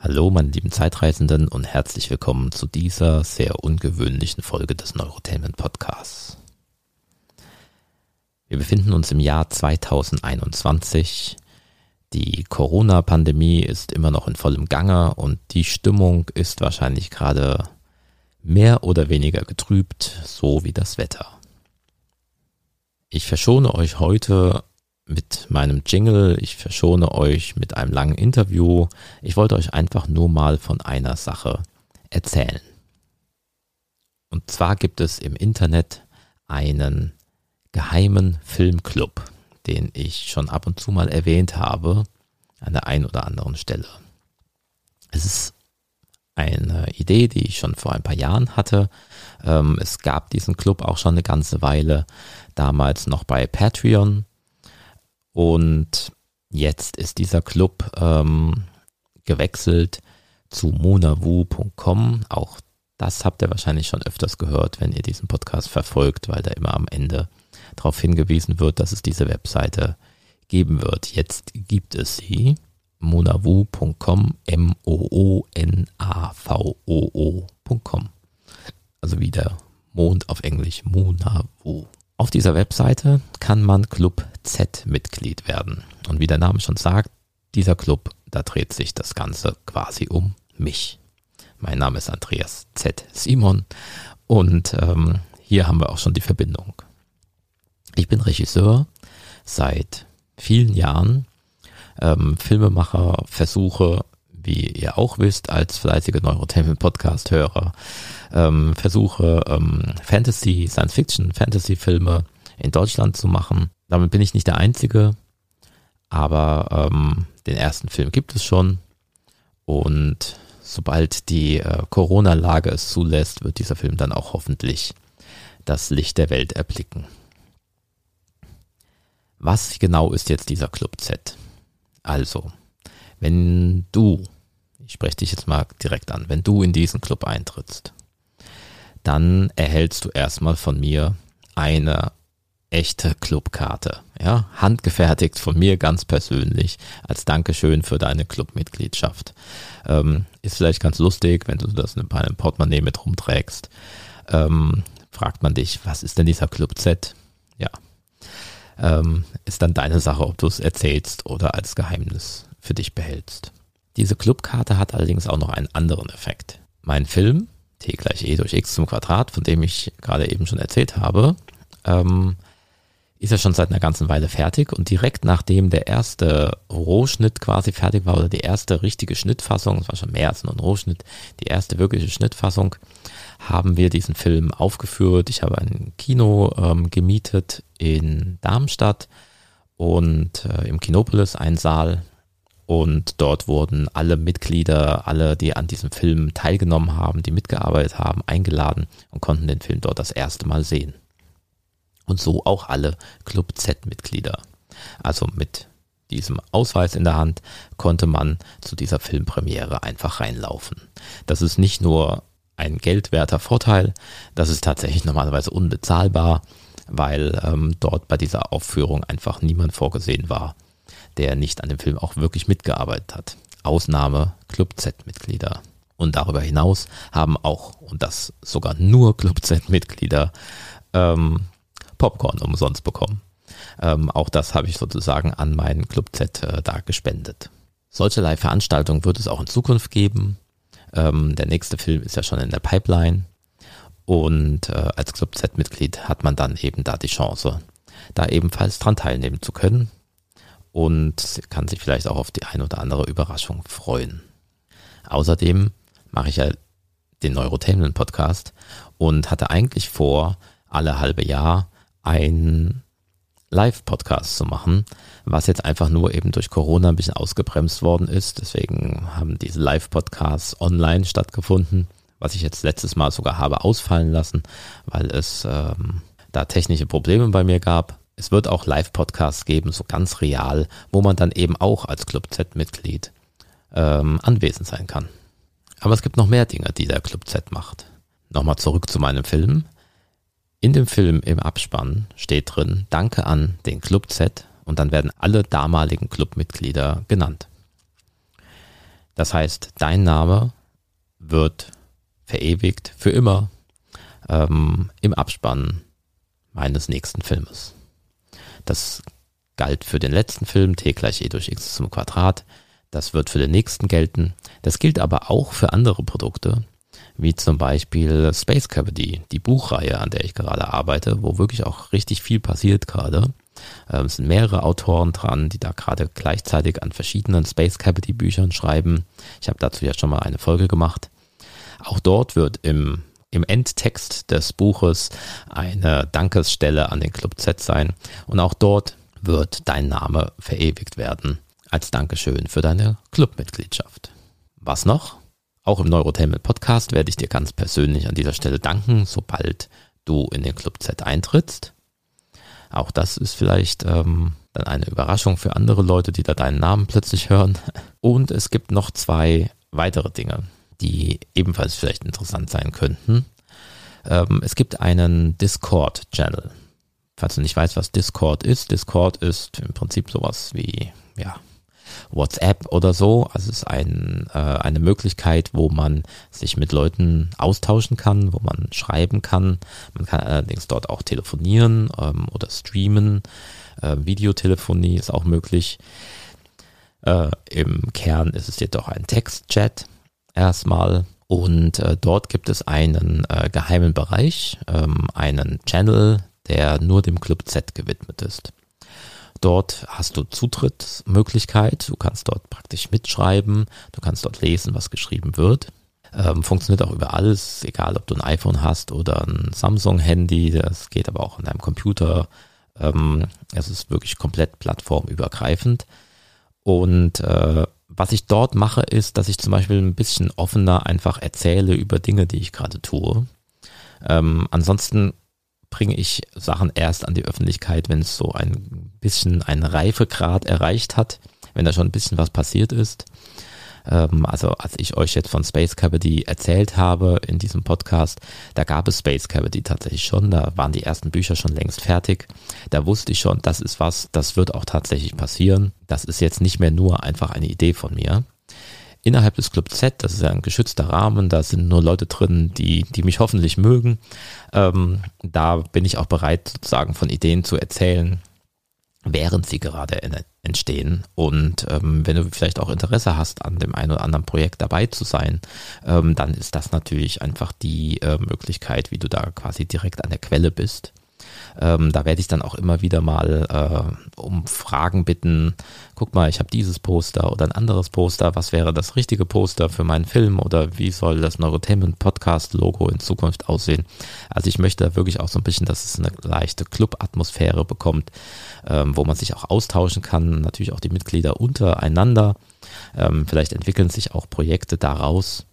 Hallo, meine lieben Zeitreisenden und herzlich willkommen zu dieser sehr ungewöhnlichen Folge des Neurotainment Podcasts. Wir befinden uns im Jahr 2021. Die Corona-Pandemie ist immer noch in vollem Gange und die Stimmung ist wahrscheinlich gerade mehr oder weniger getrübt, so wie das Wetter. Ich verschone euch heute mit meinem Jingle. Ich verschone euch mit einem langen Interview. Ich wollte euch einfach nur mal von einer Sache erzählen. Und zwar gibt es im Internet einen geheimen Filmclub, den ich schon ab und zu mal erwähnt habe, an der einen oder anderen Stelle. Es ist eine Idee, die ich schon vor ein paar Jahren hatte. Ähm, es gab diesen Club auch schon eine ganze Weile, damals noch bei Patreon. Und jetzt ist dieser Club ähm, gewechselt zu monavu.com. Auch das habt ihr wahrscheinlich schon öfters gehört, wenn ihr diesen Podcast verfolgt, weil da immer am Ende darauf hingewiesen wird, dass es diese Webseite geben wird. Jetzt gibt es sie. monavu.com, M-O-O-N-A-V-O-O.com. Also wie der Mond auf Englisch, Monavu. Auf dieser Webseite kann man Club Z Mitglied werden. Und wie der Name schon sagt, dieser Club, da dreht sich das Ganze quasi um mich. Mein Name ist Andreas Z. Simon und ähm, hier haben wir auch schon die Verbindung. Ich bin Regisseur seit vielen Jahren, ähm, Filmemacher, versuche wie ihr auch wisst, als fleißige Neurotainment-Podcast-Hörer, ähm, versuche ähm, Fantasy, Science-Fiction, Fantasy-Filme in Deutschland zu machen. Damit bin ich nicht der Einzige, aber ähm, den ersten Film gibt es schon und sobald die äh, Corona-Lage es zulässt, wird dieser Film dann auch hoffentlich das Licht der Welt erblicken. Was genau ist jetzt dieser Club Z? Also, wenn du ich spreche dich jetzt mal direkt an, wenn du in diesen Club eintrittst, dann erhältst du erstmal von mir eine echte Clubkarte, ja, handgefertigt von mir ganz persönlich als Dankeschön für deine Clubmitgliedschaft. Ähm, ist vielleicht ganz lustig, wenn du das in einem Portemonnaie mit rumträgst. Ähm, fragt man dich, was ist denn dieser Club Z? Ja, ähm, ist dann deine Sache, ob du es erzählst oder als Geheimnis für dich behältst. Diese Clubkarte hat allerdings auch noch einen anderen Effekt. Mein Film, t gleich e durch x zum Quadrat, von dem ich gerade eben schon erzählt habe, ähm, ist ja schon seit einer ganzen Weile fertig und direkt nachdem der erste Rohschnitt quasi fertig war oder die erste richtige Schnittfassung, es war schon mehr als nur ein Rohschnitt, die erste wirkliche Schnittfassung, haben wir diesen Film aufgeführt. Ich habe ein Kino ähm, gemietet in Darmstadt und äh, im Kinopolis ein Saal und dort wurden alle Mitglieder, alle, die an diesem Film teilgenommen haben, die mitgearbeitet haben, eingeladen und konnten den Film dort das erste Mal sehen. Und so auch alle Club Z-Mitglieder. Also mit diesem Ausweis in der Hand konnte man zu dieser Filmpremiere einfach reinlaufen. Das ist nicht nur ein geldwerter Vorteil, das ist tatsächlich normalerweise unbezahlbar, weil ähm, dort bei dieser Aufführung einfach niemand vorgesehen war, der nicht an dem Film auch wirklich mitgearbeitet hat. Ausnahme Club Z-Mitglieder. Und darüber hinaus haben auch, und das sogar nur Club Z-Mitglieder, ähm, Popcorn umsonst bekommen. Ähm, auch das habe ich sozusagen an meinen Club Z äh, da gespendet. Solche Live-Veranstaltungen wird es auch in Zukunft geben. Ähm, der nächste Film ist ja schon in der Pipeline. Und äh, als Club Z-Mitglied hat man dann eben da die Chance, da ebenfalls dran teilnehmen zu können und kann sich vielleicht auch auf die ein oder andere Überraschung freuen. Außerdem mache ich ja den Neurotainment Podcast und hatte eigentlich vor, alle halbe Jahr ein Live-Podcast zu machen, was jetzt einfach nur eben durch Corona ein bisschen ausgebremst worden ist. Deswegen haben diese Live-Podcasts online stattgefunden, was ich jetzt letztes Mal sogar habe ausfallen lassen, weil es ähm, da technische Probleme bei mir gab. Es wird auch Live-Podcasts geben, so ganz real, wo man dann eben auch als Club Z-Mitglied ähm, anwesend sein kann. Aber es gibt noch mehr Dinge, die der Club Z macht. Nochmal zurück zu meinem Film. In dem Film im Abspann steht drin, danke an den Club Z und dann werden alle damaligen Clubmitglieder genannt. Das heißt, dein Name wird verewigt für immer ähm, im Abspann meines nächsten Filmes. Das galt für den letzten Film, t gleich e durch x zum Quadrat. Das wird für den nächsten gelten. Das gilt aber auch für andere Produkte, wie zum Beispiel Space Cavity, die Buchreihe, an der ich gerade arbeite, wo wirklich auch richtig viel passiert gerade. Ähm, es sind mehrere Autoren dran, die da gerade gleichzeitig an verschiedenen Space Cavity Büchern schreiben. Ich habe dazu ja schon mal eine Folge gemacht. Auch dort wird im, im Endtext des Buches eine Dankesstelle an den Club Z sein. Und auch dort wird dein Name verewigt werden als Dankeschön für deine Clubmitgliedschaft. Was noch? Auch im Neurotainment Podcast werde ich dir ganz persönlich an dieser Stelle danken, sobald du in den Club Z eintrittst. Auch das ist vielleicht ähm, dann eine Überraschung für andere Leute, die da deinen Namen plötzlich hören. Und es gibt noch zwei weitere Dinge, die ebenfalls vielleicht interessant sein könnten. Ähm, es gibt einen Discord-Channel. Falls du nicht weißt, was Discord ist, Discord ist im Prinzip sowas wie, ja, WhatsApp oder so. Also es ist ein, äh, eine Möglichkeit, wo man sich mit Leuten austauschen kann, wo man schreiben kann. Man kann allerdings dort auch telefonieren ähm, oder streamen. Äh, Videotelefonie ist auch möglich. Äh, Im Kern ist es jedoch ein Textchat erstmal. Und äh, dort gibt es einen äh, geheimen Bereich, ähm, einen Channel, der nur dem Club Z gewidmet ist. Dort hast du Zutrittsmöglichkeit, du kannst dort praktisch mitschreiben, du kannst dort lesen, was geschrieben wird. Ähm, funktioniert auch über alles, egal ob du ein iPhone hast oder ein Samsung-Handy, das geht aber auch an deinem Computer. Ähm, es ist wirklich komplett plattformübergreifend. Und äh, was ich dort mache, ist, dass ich zum Beispiel ein bisschen offener einfach erzähle über Dinge, die ich gerade tue. Ähm, ansonsten bringe ich Sachen erst an die Öffentlichkeit, wenn es so ein bisschen einen Reifegrad erreicht hat, wenn da schon ein bisschen was passiert ist. Ähm, also als ich euch jetzt von Space Cavity erzählt habe in diesem Podcast, da gab es Space Cavity tatsächlich schon, da waren die ersten Bücher schon längst fertig. Da wusste ich schon, das ist was, das wird auch tatsächlich passieren. Das ist jetzt nicht mehr nur einfach eine Idee von mir innerhalb des Club Z, das ist ja ein geschützter Rahmen, da sind nur Leute drin, die, die mich hoffentlich mögen. Ähm, da bin ich auch bereit, sozusagen von Ideen zu erzählen, während sie gerade entstehen. Und ähm, wenn du vielleicht auch Interesse hast, an dem einen oder anderen Projekt dabei zu sein, ähm, dann ist das natürlich einfach die äh, Möglichkeit, wie du da quasi direkt an der Quelle bist. Ähm, da werde ich dann auch immer wieder mal äh, um Fragen bitten. Guck mal, ich habe dieses Poster oder ein anderes Poster. Was wäre das richtige Poster für meinen Film oder wie soll das Neurotainment Podcast Logo in Zukunft aussehen? Also ich möchte da wirklich auch so ein bisschen, dass es eine leichte Club-Atmosphäre bekommt, ähm, wo man sich auch austauschen kann. Natürlich auch die Mitglieder untereinander. Ähm, vielleicht entwickeln sich auch Projekte daraus.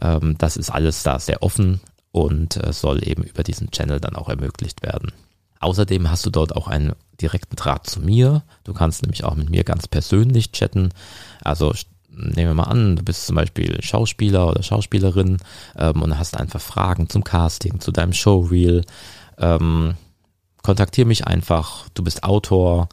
Ähm, das ist alles da sehr offen und äh, soll eben über diesen Channel dann auch ermöglicht werden. Außerdem hast du dort auch einen direkten Draht zu mir. Du kannst nämlich auch mit mir ganz persönlich chatten. Also nehmen wir mal an, du bist zum Beispiel Schauspieler oder Schauspielerin ähm, und hast einfach Fragen zum Casting, zu deinem Showreel. Ähm, kontaktier mich einfach. Du bist Autor,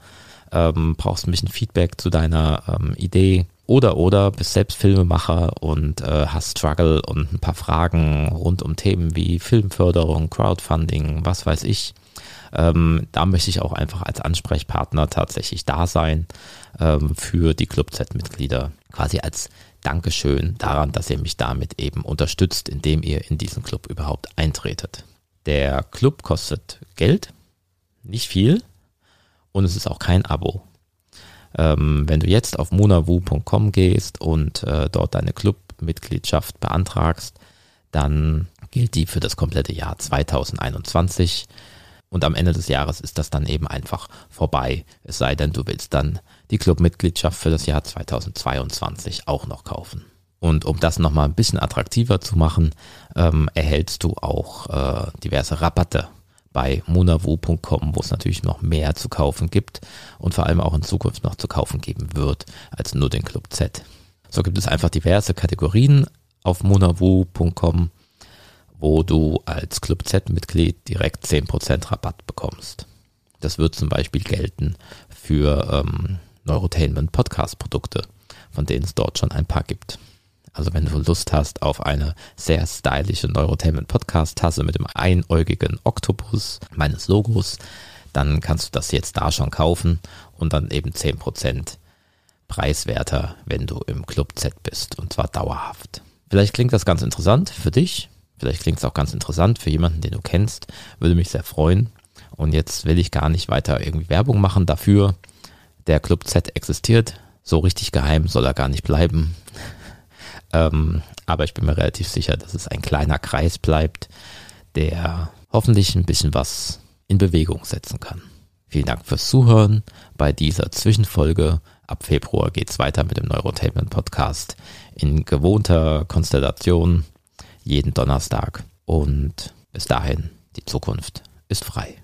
ähm, brauchst ein bisschen Feedback zu deiner ähm, Idee oder oder bist selbst Filmemacher und äh, hast Struggle und ein paar Fragen rund um Themen wie Filmförderung, Crowdfunding, was weiß ich. Ähm, da möchte ich auch einfach als Ansprechpartner tatsächlich da sein ähm, für die Club Z-Mitglieder, quasi als Dankeschön daran, dass ihr mich damit eben unterstützt, indem ihr in diesen Club überhaupt eintretet. Der Club kostet Geld, nicht viel, und es ist auch kein Abo. Ähm, wenn du jetzt auf monawu.com gehst und äh, dort deine Clubmitgliedschaft beantragst, dann gilt die für das komplette Jahr 2021 und am Ende des Jahres ist das dann eben einfach vorbei. Es sei denn, du willst dann die Clubmitgliedschaft für das Jahr 2022 auch noch kaufen. Und um das nochmal ein bisschen attraktiver zu machen, ähm, erhältst du auch äh, diverse Rabatte bei monavu.com, wo es natürlich noch mehr zu kaufen gibt und vor allem auch in Zukunft noch zu kaufen geben wird als nur den Club Z. So gibt es einfach diverse Kategorien auf monavu.com, wo du als Club Z-Mitglied direkt 10% Rabatt bekommst. Das wird zum Beispiel gelten für ähm, Neurotainment Podcast-Produkte von denen es dort schon ein paar gibt. Also wenn du Lust hast auf eine sehr stylische Neurotainment Podcast Tasse mit dem einäugigen Oktopus meines Logos, dann kannst du das jetzt da schon kaufen und dann eben 10% preiswerter, wenn du im Club Z bist und zwar dauerhaft. Vielleicht klingt das ganz interessant für dich, vielleicht klingt es auch ganz interessant für jemanden, den du kennst, würde mich sehr freuen. Und jetzt will ich gar nicht weiter irgendwie Werbung machen dafür. Der Club Z existiert, so richtig geheim soll er gar nicht bleiben. Ähm, aber ich bin mir relativ sicher, dass es ein kleiner Kreis bleibt, der hoffentlich ein bisschen was in Bewegung setzen kann. Vielen Dank fürs Zuhören bei dieser Zwischenfolge. Ab Februar geht es weiter mit dem Neurotainment Podcast in gewohnter Konstellation jeden Donnerstag. Und bis dahin, die Zukunft ist frei.